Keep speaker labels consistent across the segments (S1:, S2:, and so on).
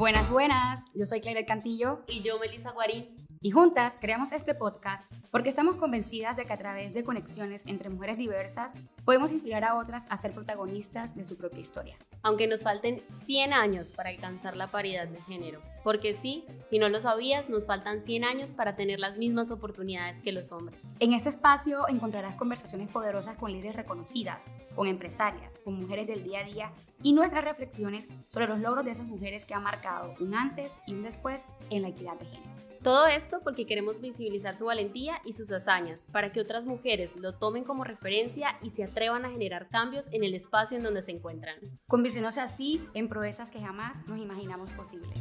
S1: Buenas, buenas. Yo soy Claire Cantillo.
S2: Y yo, Melissa Guarín.
S1: Y juntas creamos este podcast porque estamos convencidas de que a través de conexiones entre mujeres diversas podemos inspirar a otras a ser protagonistas de su propia historia.
S2: Aunque nos falten 100 años para alcanzar la paridad de género. Porque sí, si no lo sabías, nos faltan 100 años para tener las mismas oportunidades que los hombres.
S1: En este espacio encontrarás conversaciones poderosas con líderes reconocidas, con empresarias, con mujeres del día a día y nuestras reflexiones sobre los logros de esas mujeres que han marcado un antes y un después en la equidad de género.
S2: Todo esto porque queremos visibilizar su valentía y sus hazañas, para que otras mujeres lo tomen como referencia y se atrevan a generar cambios en el espacio en donde se encuentran.
S1: Convirtiéndose así en proezas que jamás nos imaginamos posibles.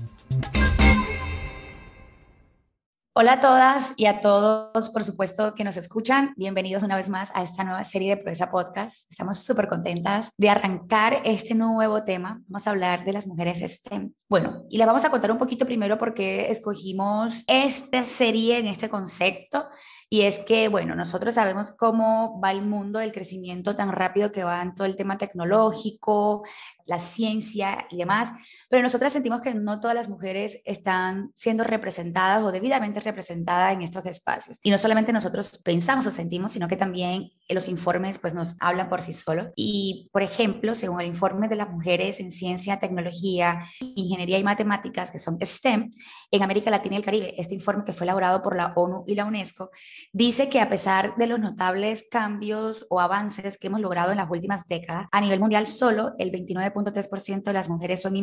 S1: Hola a todas y a todos, por supuesto, que nos escuchan. Bienvenidos una vez más a esta nueva serie de Proeza Podcast. Estamos súper contentas de arrancar este nuevo tema. Vamos a hablar de las mujeres STEM. Bueno, y les vamos a contar un poquito primero por qué escogimos esta serie en este concepto. Y es que, bueno, nosotros sabemos cómo va el mundo del crecimiento tan rápido que va en todo el tema tecnológico, la ciencia y demás, pero nosotras sentimos que no todas las mujeres están siendo representadas o debidamente representadas en estos espacios. Y no solamente nosotros pensamos o sentimos, sino que también los informes pues nos hablan por sí solos. Y, por ejemplo, según el informe de las mujeres en ciencia, tecnología, ingeniería y matemáticas, que son STEM, en América Latina y el Caribe, este informe que fue elaborado por la ONU y la UNESCO, dice que a pesar de los notables cambios o avances que hemos logrado en las últimas décadas, a nivel mundial solo el 29.3% de las mujeres son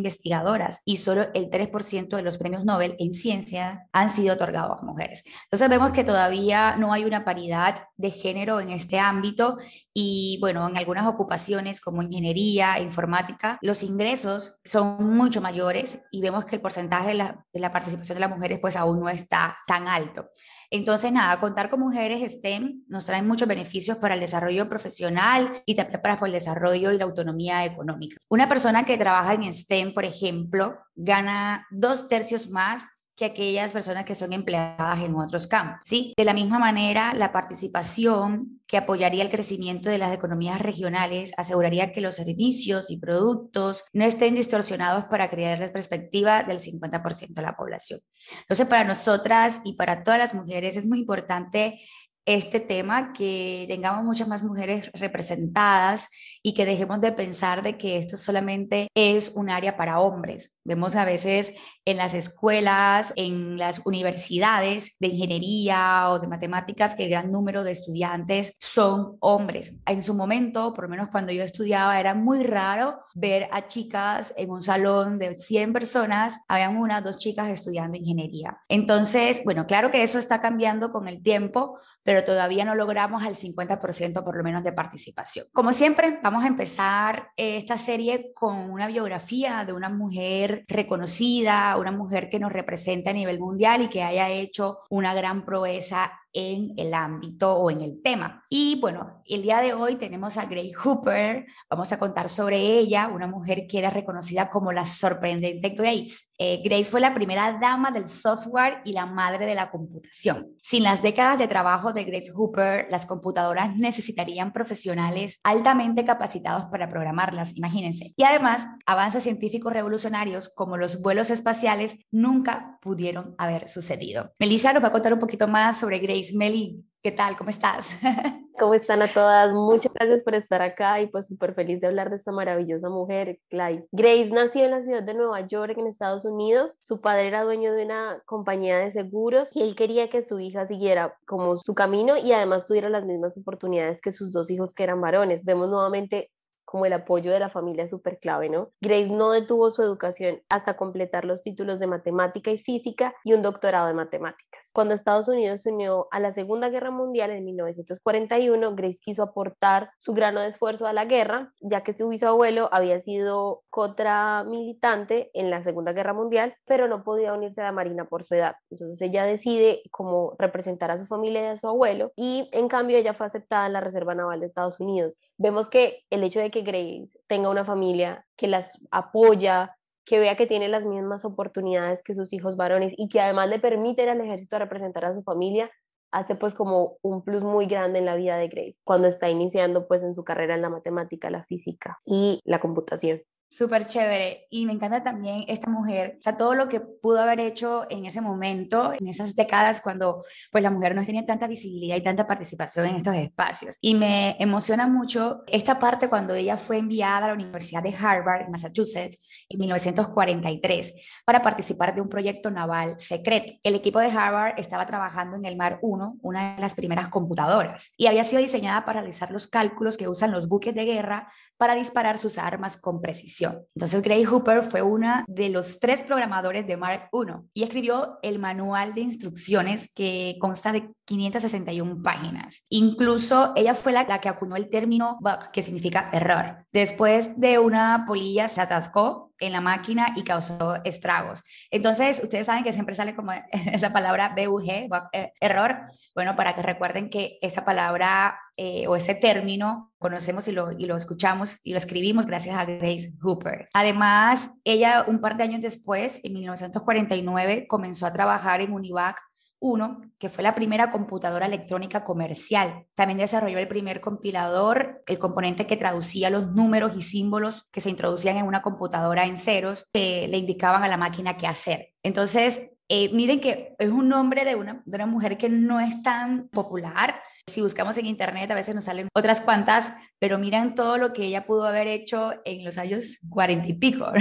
S1: y solo el 3% de los premios Nobel en ciencia han sido otorgados a mujeres. Entonces vemos que todavía no hay una paridad de género en este ámbito y bueno, en algunas ocupaciones como ingeniería, informática, los ingresos son mucho mayores y vemos que el porcentaje de la, de la participación de las mujeres pues aún no está tan alto. Entonces, nada, contar con mujeres STEM nos trae muchos beneficios para el desarrollo profesional y también para el desarrollo y la autonomía económica. Una persona que trabaja en STEM, por ejemplo, gana dos tercios más que aquellas personas que son empleadas en otros campos. ¿sí? De la misma manera, la participación que apoyaría el crecimiento de las economías regionales aseguraría que los servicios y productos no estén distorsionados para crear la perspectiva del 50% de la población. Entonces, para nosotras y para todas las mujeres es muy importante este tema, que tengamos muchas más mujeres representadas y que dejemos de pensar de que esto solamente es un área para hombres. Vemos a veces en las escuelas, en las universidades de ingeniería o de matemáticas que el gran número de estudiantes son hombres. En su momento, por lo menos cuando yo estudiaba, era muy raro ver a chicas en un salón de 100 personas, habían una, dos chicas estudiando ingeniería. Entonces, bueno, claro que eso está cambiando con el tiempo, pero todavía no logramos el 50% por lo menos de participación. Como siempre, vamos a empezar esta serie con una biografía de una mujer reconocida, una mujer que nos representa a nivel mundial y que haya hecho una gran proeza en el ámbito o en el tema. Y bueno, el día de hoy tenemos a Grace Hooper, vamos a contar sobre ella, una mujer que era reconocida como la sorprendente Grace. Eh, Grace fue la primera dama del software y la madre de la computación. Sin las décadas de trabajo de Grace Hooper, las computadoras necesitarían profesionales altamente capacitados para programarlas, imagínense. Y además, avances científicos revolucionarios como los vuelos espaciales nunca pudieron haber sucedido. Melissa nos va a contar un poquito más sobre Grace Meli, ¿qué tal? ¿Cómo estás?
S3: ¿Cómo están a todas? Muchas gracias por estar acá y pues súper feliz de hablar de esta maravillosa mujer, Clyde. Grace nació en la ciudad de Nueva York, en Estados Unidos. Su padre era dueño de una compañía de seguros y él quería que su hija siguiera como su camino y además tuviera las mismas oportunidades que sus dos hijos que eran varones. Vemos nuevamente como el apoyo de la familia súper clave, ¿no? Grace no detuvo su educación hasta completar los títulos de matemática y física y un doctorado de matemáticas. Cuando Estados Unidos se unió a la Segunda Guerra Mundial en 1941, Grace quiso aportar su grano de esfuerzo a la guerra, ya que su bisabuelo había sido contra militante en la Segunda Guerra Mundial, pero no podía unirse a la Marina por su edad. Entonces ella decide como representar a su familia y a su abuelo y en cambio ella fue aceptada en la Reserva Naval de Estados Unidos. Vemos que el hecho de que Grace tenga una familia que las apoya, que vea que tiene las mismas oportunidades que sus hijos varones y que además le permite ir al ejército representar a su familia, hace pues como un plus muy grande en la vida de Grace cuando está iniciando pues en su carrera en la matemática, la física y la computación.
S1: Súper chévere. Y me encanta también esta mujer, o sea, todo lo que pudo haber hecho en ese momento, en esas décadas cuando pues la mujer no tenía tanta visibilidad y tanta participación en estos espacios. Y me emociona mucho esta parte cuando ella fue enviada a la Universidad de Harvard, en Massachusetts, en 1943, para participar de un proyecto naval secreto. El equipo de Harvard estaba trabajando en el Mar 1, una de las primeras computadoras, y había sido diseñada para realizar los cálculos que usan los buques de guerra para disparar sus armas con precisión. Entonces, Gray Hooper fue una de los tres programadores de Mark I y escribió el manual de instrucciones que consta de 561 páginas. Incluso ella fue la, que acuñó el término bug, que significa error. Después de una polilla se atascó en la máquina y causó estragos. Entonces, ustedes saben que siempre sale como esa palabra BUG, eh, error. Bueno, para que recuerden que esa palabra eh, o ese término conocemos y lo, y lo escuchamos y lo escribimos gracias a Grace Hooper. Además, ella un par de años después, en 1949, comenzó a trabajar en Univac 1, que fue la primera computadora electrónica comercial. También desarrolló el primer compilador, el componente que traducía los números y símbolos que se introducían en una computadora en ceros, que le indicaban a la máquina qué hacer. Entonces, eh, miren que es un nombre de una, de una mujer que no es tan popular. Si buscamos en internet a veces nos salen otras cuantas, pero miren todo lo que ella pudo haber hecho en los años cuarenta y pico.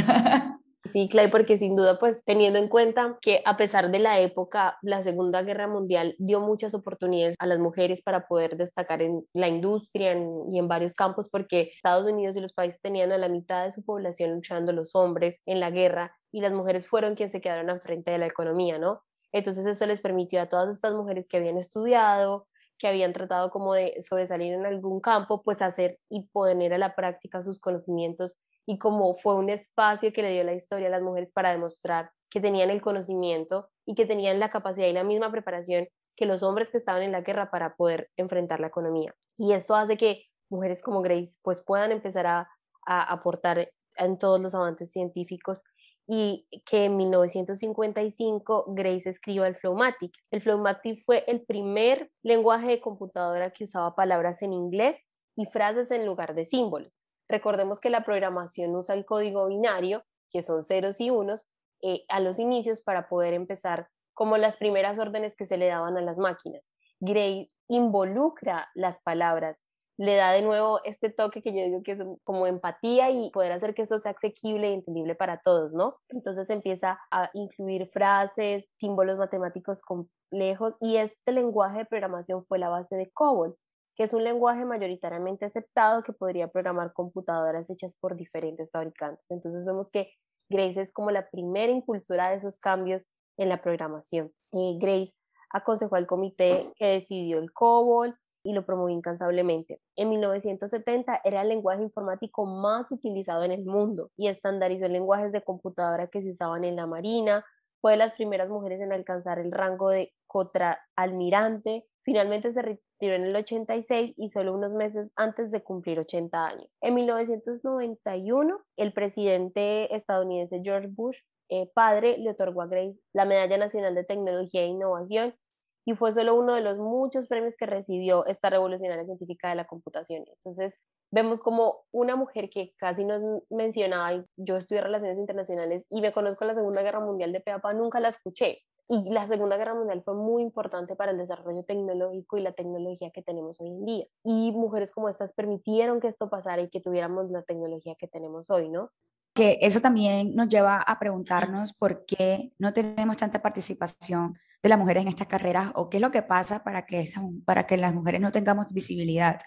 S3: Sí, claro, porque sin duda, pues teniendo en cuenta que a pesar de la época, la Segunda Guerra Mundial dio muchas oportunidades a las mujeres para poder destacar en la industria y en varios campos, porque Estados Unidos y los países tenían a la mitad de su población luchando los hombres en la guerra y las mujeres fueron quienes se quedaron al frente de la economía, ¿no? Entonces eso les permitió a todas estas mujeres que habían estudiado, que habían tratado como de sobresalir en algún campo, pues hacer y poner a la práctica sus conocimientos y como fue un espacio que le dio la historia a las mujeres para demostrar que tenían el conocimiento y que tenían la capacidad y la misma preparación que los hombres que estaban en la guerra para poder enfrentar la economía. Y esto hace que mujeres como Grace pues puedan empezar a, a aportar en todos los avances científicos y que en 1955 Grace escribió el Flowmatic. El Flowmatic fue el primer lenguaje de computadora que usaba palabras en inglés y frases en lugar de símbolos. Recordemos que la programación usa el código binario, que son ceros y unos, eh, a los inicios para poder empezar como las primeras órdenes que se le daban a las máquinas. Gray involucra las palabras, le da de nuevo este toque que yo digo que es como empatía y poder hacer que eso sea asequible y entendible para todos, ¿no? Entonces empieza a incluir frases, símbolos matemáticos complejos y este lenguaje de programación fue la base de COBOL que es un lenguaje mayoritariamente aceptado que podría programar computadoras hechas por diferentes fabricantes. Entonces vemos que Grace es como la primera impulsora de esos cambios en la programación. Eh, Grace aconsejó al comité que decidió el COBOL y lo promovió incansablemente. En 1970 era el lenguaje informático más utilizado en el mundo y estandarizó lenguajes de computadora que se usaban en la Marina, fue de las primeras mujeres en alcanzar el rango de contraalmirante. Finalmente se retiró en el 86 y solo unos meses antes de cumplir 80 años. En 1991, el presidente estadounidense George Bush, eh, padre, le otorgó a Grace la Medalla Nacional de Tecnología e Innovación y fue solo uno de los muchos premios que recibió esta revolucionaria científica de la computación. Entonces, vemos como una mujer que casi no es mencionada, yo estudié relaciones internacionales y me conozco la Segunda Guerra Mundial de Peapa, nunca la escuché. Y la Segunda Guerra Mundial fue muy importante para el desarrollo tecnológico y la tecnología que tenemos hoy en día. Y mujeres como estas permitieron que esto pasara y que tuviéramos la tecnología que tenemos hoy, ¿no?
S1: Que eso también nos lleva a preguntarnos por qué no tenemos tanta participación de las mujeres en estas carreras o qué es lo que pasa para que, para que las mujeres no tengamos visibilidad.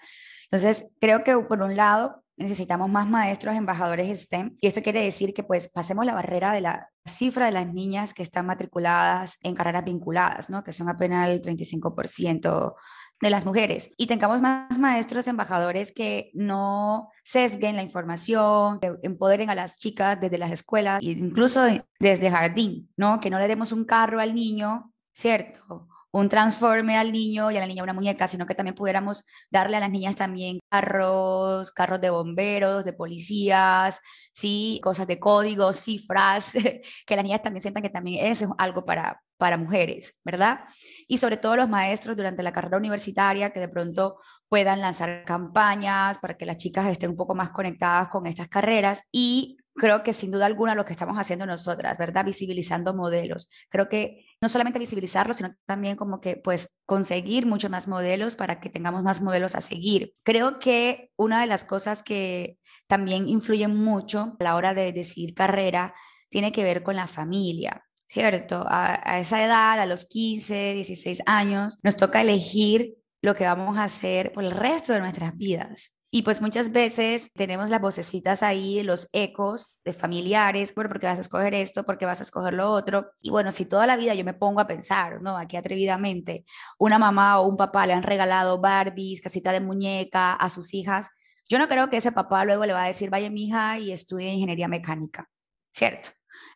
S1: Entonces, creo que por un lado necesitamos más maestros, embajadores STEM, y esto quiere decir que pues pasemos la barrera de la cifra de las niñas que están matriculadas en carreras vinculadas, ¿no? que son apenas el 35% de las mujeres y tengamos más maestros embajadores que no sesguen la información, que empoderen a las chicas desde las escuelas e incluso desde jardín, ¿no? Que no le demos un carro al niño, ¿cierto? Un transforme al niño y a la niña una muñeca, sino que también pudiéramos darle a las niñas también carros, carros de bomberos, de policías, sí, cosas de códigos, cifras, que las niñas también sientan que también es algo para, para mujeres, ¿verdad? Y sobre todo los maestros durante la carrera universitaria que de pronto puedan lanzar campañas para que las chicas estén un poco más conectadas con estas carreras y creo que sin duda alguna lo que estamos haciendo nosotras, ¿verdad? Visibilizando modelos. Creo que no solamente visibilizarlos, sino también como que pues conseguir muchos más modelos para que tengamos más modelos a seguir. Creo que una de las cosas que también influye mucho a la hora de decidir carrera tiene que ver con la familia. ¿Cierto? A, a esa edad, a los 15, 16 años, nos toca elegir lo que vamos a hacer por el resto de nuestras vidas. Y pues muchas veces tenemos las vocecitas ahí, los ecos de familiares, bueno, porque vas a escoger esto, porque vas a escoger lo otro. Y bueno, si toda la vida yo me pongo a pensar, ¿no? Aquí atrevidamente, una mamá o un papá le han regalado Barbies, casita de muñeca a sus hijas, yo no creo que ese papá luego le va a decir, vaya mi hija y estudie ingeniería mecánica, ¿cierto?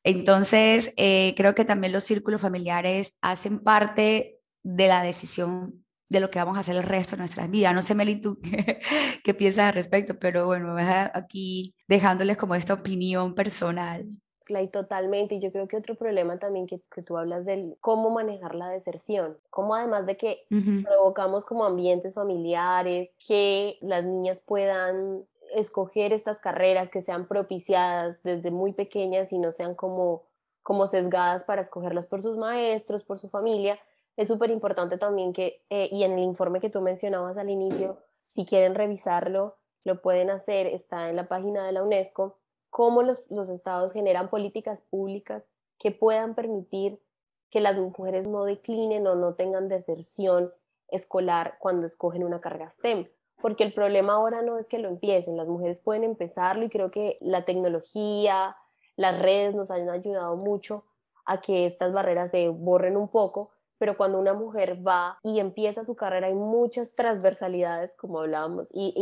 S1: Entonces, eh, creo que también los círculos familiares hacen parte de la decisión de lo que vamos a hacer el resto de nuestras vidas. No sé, Meli, tú qué, piensas al respecto, pero bueno, me aquí dejándoles como esta opinión personal.
S3: Clay, totalmente. Y yo creo que otro problema también que, que, tú hablas del cómo manejar la deserción, cómo además de que provocamos como ambientes familiares, que las niñas puedan escoger estas carreras que sean propiciadas desde muy pequeñas y no sean como, como sesgadas para escogerlas por sus maestros, por su familia, es súper importante también que, eh, y en el informe que tú mencionabas al inicio, si quieren revisarlo, lo pueden hacer, está en la página de la UNESCO, cómo los, los estados generan políticas públicas que puedan permitir que las mujeres no declinen o no tengan deserción escolar cuando escogen una carga STEM. Porque el problema ahora no es que lo empiecen, las mujeres pueden empezarlo y creo que la tecnología, las redes nos han ayudado mucho a que estas barreras se borren un poco, pero cuando una mujer va y empieza su carrera hay muchas transversalidades, como hablábamos, y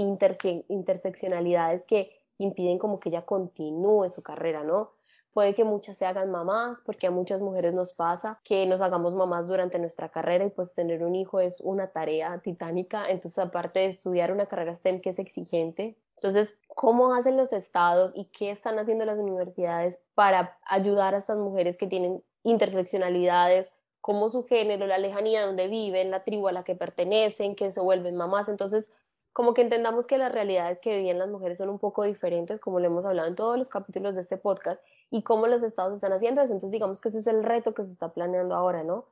S3: interseccionalidades que impiden como que ella continúe su carrera, ¿no? Puede que muchas se hagan mamás, porque a muchas mujeres nos pasa que nos hagamos mamás durante nuestra carrera y pues tener un hijo es una tarea titánica. Entonces, aparte de estudiar una carrera STEM que es exigente, entonces, ¿cómo hacen los estados y qué están haciendo las universidades para ayudar a estas mujeres que tienen interseccionalidades como su género, la lejanía donde viven, la tribu a la que pertenecen, que se vuelven mamás. Entonces, como que entendamos que las realidades que vivían las mujeres son un poco diferentes, como lo hemos hablado en todos los capítulos de este podcast, y cómo los estados están haciendo eso. Entonces, digamos que ese es el reto que se está planeando ahora, ¿no?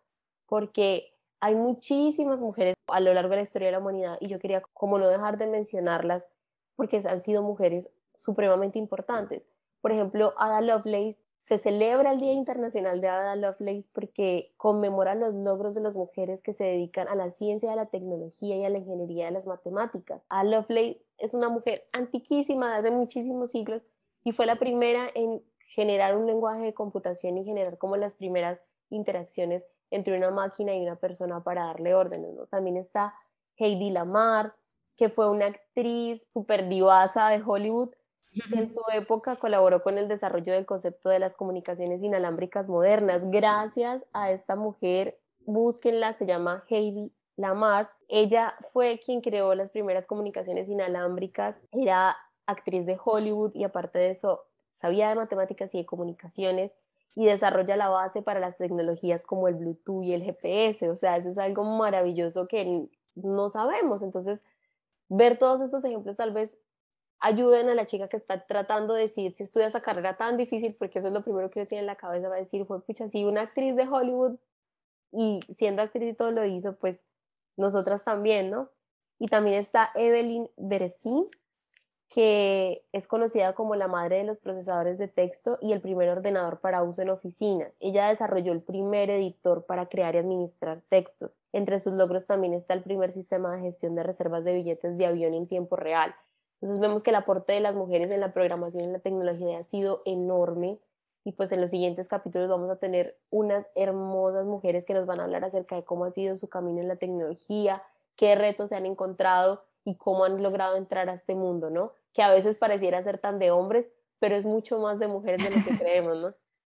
S3: Porque hay muchísimas mujeres a lo largo de la historia de la humanidad y yo quería como no dejar de mencionarlas porque han sido mujeres supremamente importantes. Por ejemplo, Ada Lovelace se celebra el Día Internacional de Ada Lovelace porque conmemora los logros de las mujeres que se dedican a la ciencia, a la tecnología y a la ingeniería de las matemáticas. Ada Lovelace es una mujer antiquísima, desde muchísimos siglos, y fue la primera en generar un lenguaje de computación y generar como las primeras interacciones entre una máquina y una persona para darle órdenes. También está Heidi Lamar, que fue una actriz súper divasa de Hollywood, en su época colaboró con el desarrollo del concepto de las comunicaciones inalámbricas modernas. Gracias a esta mujer, búsquenla, se llama Heidi Lamar. Ella fue quien creó las primeras comunicaciones inalámbricas, era actriz de Hollywood y aparte de eso sabía de matemáticas y de comunicaciones y desarrolla la base para las tecnologías como el Bluetooth y el GPS. O sea, eso es algo maravilloso que no sabemos. Entonces, ver todos estos ejemplos tal vez ayuden a la chica que está tratando de decir si estudia esa carrera tan difícil, porque eso es lo primero que uno tiene en la cabeza, va a decir, fue pucha, si una actriz de Hollywood y siendo actriz y todo lo hizo, pues nosotras también, ¿no? Y también está Evelyn Derecin, que es conocida como la madre de los procesadores de texto y el primer ordenador para uso en oficinas. Ella desarrolló el primer editor para crear y administrar textos. Entre sus logros también está el primer sistema de gestión de reservas de billetes de avión en tiempo real, entonces vemos que el aporte de las mujeres en la programación y en la tecnología ha sido enorme y pues en los siguientes capítulos vamos a tener unas hermosas mujeres que nos van a hablar acerca de cómo ha sido su camino en la tecnología, qué retos se han encontrado y cómo han logrado entrar a este mundo, ¿no? Que a veces pareciera ser tan de hombres, pero es mucho más de mujeres de lo que creemos, ¿no?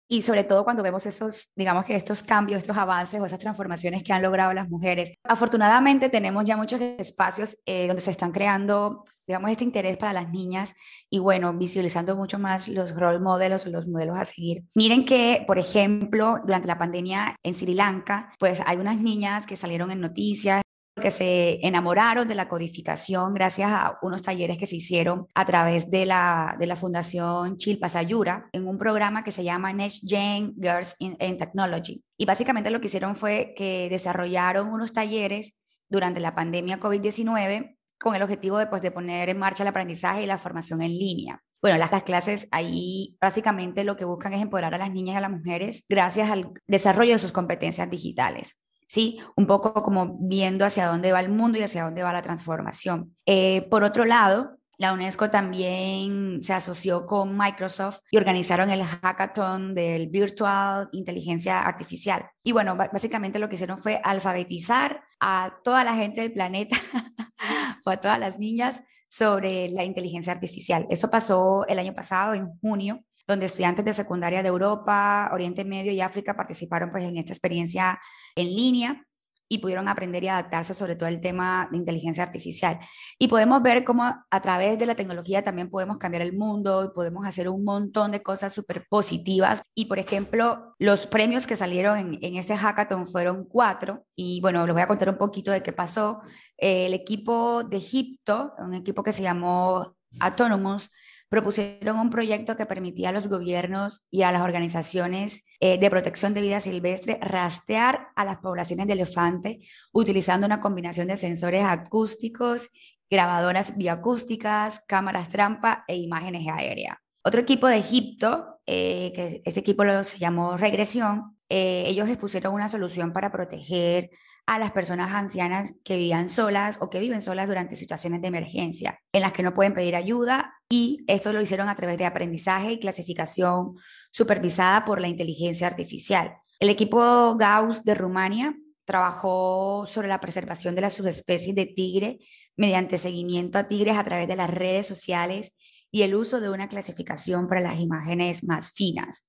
S1: Y sobre todo cuando vemos esos, digamos que estos cambios, estos avances o esas transformaciones que han logrado las mujeres. Afortunadamente tenemos ya muchos espacios eh, donde se están creando, digamos, este interés para las niñas y bueno, visibilizando mucho más los role models o los modelos a seguir. Miren que, por ejemplo, durante la pandemia en Sri Lanka, pues hay unas niñas que salieron en noticias porque se enamoraron de la codificación gracias a unos talleres que se hicieron a través de la, de la Fundación Chilpasayura en un programa que se llama Next Gen Girls in, in Technology. Y básicamente lo que hicieron fue que desarrollaron unos talleres durante la pandemia COVID-19 con el objetivo de, pues, de poner en marcha el aprendizaje y la formación en línea. Bueno, las, las, clases ahí básicamente lo que buscan es empoderar a las niñas y a las mujeres gracias al desarrollo de sus competencias digitales. ¿Sí? Un poco como viendo hacia dónde va el mundo y hacia dónde va la transformación. Eh, por otro lado, la UNESCO también se asoció con Microsoft y organizaron el hackathon del Virtual Inteligencia Artificial. Y bueno, básicamente lo que hicieron fue alfabetizar a toda la gente del planeta o a todas las niñas sobre la inteligencia artificial. Eso pasó el año pasado, en junio, donde estudiantes de secundaria de Europa, Oriente Medio y África participaron pues, en esta experiencia en línea y pudieron aprender y adaptarse sobre todo el tema de inteligencia artificial. Y podemos ver cómo a través de la tecnología también podemos cambiar el mundo y podemos hacer un montón de cosas súper positivas. Y por ejemplo, los premios que salieron en, en, este hackathon fueron cuatro. Y bueno, les voy a contar un poquito de qué pasó. Eh, el equipo de Egipto, un equipo que se llamó Autonomous, propusieron un proyecto que permitía a los gobiernos y a las organizaciones eh, de protección de vida silvestre rastrear a las poblaciones de elefante utilizando una combinación de sensores acústicos, grabadoras bioacústicas, cámaras trampa e imágenes aéreas. Otro equipo de Egipto, eh, que este equipo lo, se llamó Regresión, eh, ellos expusieron una solución para proteger a las personas ancianas que vivían solas o que viven solas durante situaciones de emergencia, en las que no pueden pedir ayuda y esto lo hicieron a través de aprendizaje y clasificación supervisada por la inteligencia artificial. El equipo Gauss de Rumania trabajó sobre la preservación de las subespecies de tigre mediante seguimiento a tigres a través de las redes sociales y el uso de una clasificación para las imágenes más finas.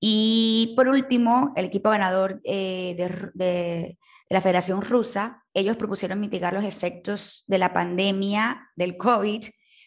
S1: Y por último, el equipo ganador eh, de, de, la Federación Rusa, ellos propusieron mitigar los efectos de la pandemia del COVID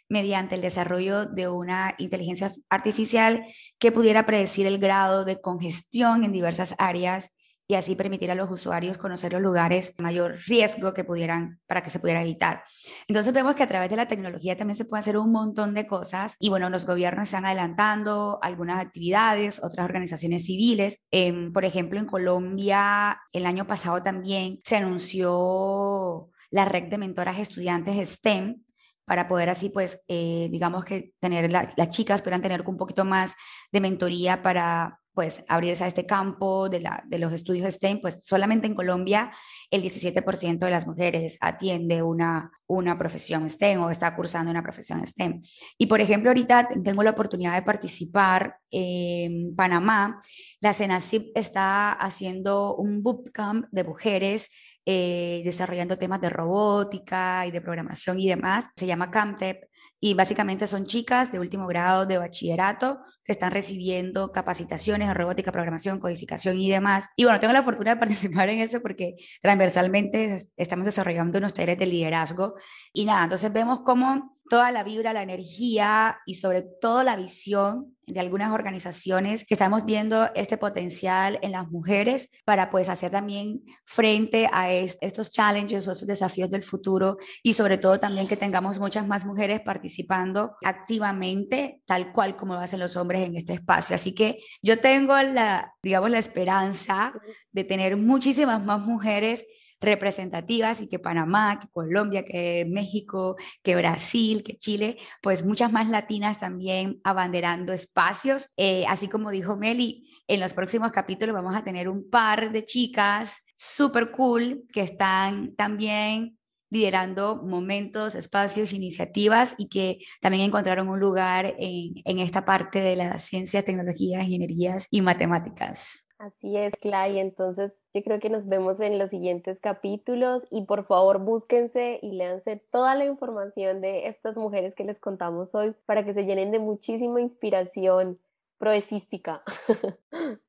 S1: mediante el desarrollo de una inteligencia artificial que pudiera predecir el grado de congestión en diversas áreas y así permitir a los usuarios conocer los lugares de mayor riesgo que pudieran, para que se pudiera evitar. Entonces vemos que a través de la tecnología también se puede hacer un montón de cosas y bueno, los gobiernos están adelantando algunas actividades, otras organizaciones civiles. Eh, por ejemplo, en Colombia el año pasado también se anunció la red de mentoras estudiantes STEM, para poder así, pues, eh, digamos que tener las chicas puedan tener un poquito más de mentoría para pues abrirse a este campo de, los estudios STEM, pues solamente en Colombia el 17% de las mujeres atiende una, una profesión STEM o está cursando una profesión STEM. Y por ejemplo, ahorita tengo la oportunidad de participar en Panamá. La CENACIP está haciendo un bootcamp de mujeres eh, desarrollando temas de robótica y de programación y demás. Se llama CAMTEP y básicamente son chicas de último grado de bachillerato que están recibiendo capacitaciones en robótica, programación, codificación y demás. Y bueno, tengo la fortuna de participar en eso porque transversalmente estamos desarrollando unos talleres de liderazgo y nada, entonces vemos cómo toda la vibra, la energía y sobre todo la visión de algunas organizaciones que estamos viendo este potencial en las mujeres para pues hacer también frente a estos challenges o estos desafíos del futuro y sobre todo también que tengamos muchas más mujeres participando activamente tal cual como lo hacen los hombres en este espacio. Así que yo tengo la, digamos, la esperanza de tener muchísimas más mujeres representativas y que Panamá, que Colombia, que México, que Brasil, que Chile, pues muchas más latinas también abanderando espacios. Eh, así como dijo Meli, en los próximos capítulos vamos a tener un par de chicas súper cool que están también liderando momentos, espacios, iniciativas y que también encontraron un lugar en, en esta parte de las ciencias, tecnologías, ingenierías y matemáticas.
S3: Así es, Clay. Entonces, yo creo que nos vemos en los siguientes capítulos y por favor búsquense y léanse toda la información de estas mujeres que les contamos hoy para que se llenen de muchísima inspiración proesística.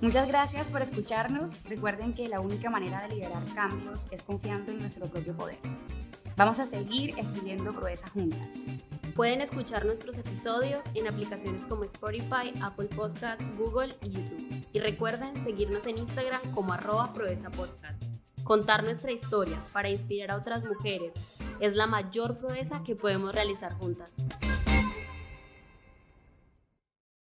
S1: Muchas gracias por escucharnos. Recuerden que la única manera de liderar cambios es confiando en nuestro propio poder. Vamos a seguir escribiendo proezas juntas.
S2: Pueden escuchar nuestros episodios en aplicaciones como Spotify, Apple Podcasts, Google y YouTube. Y recuerden seguirnos en Instagram como arroba Proeza Podcast.
S3: Contar nuestra historia para inspirar a otras mujeres es la mayor proeza que podemos realizar juntas.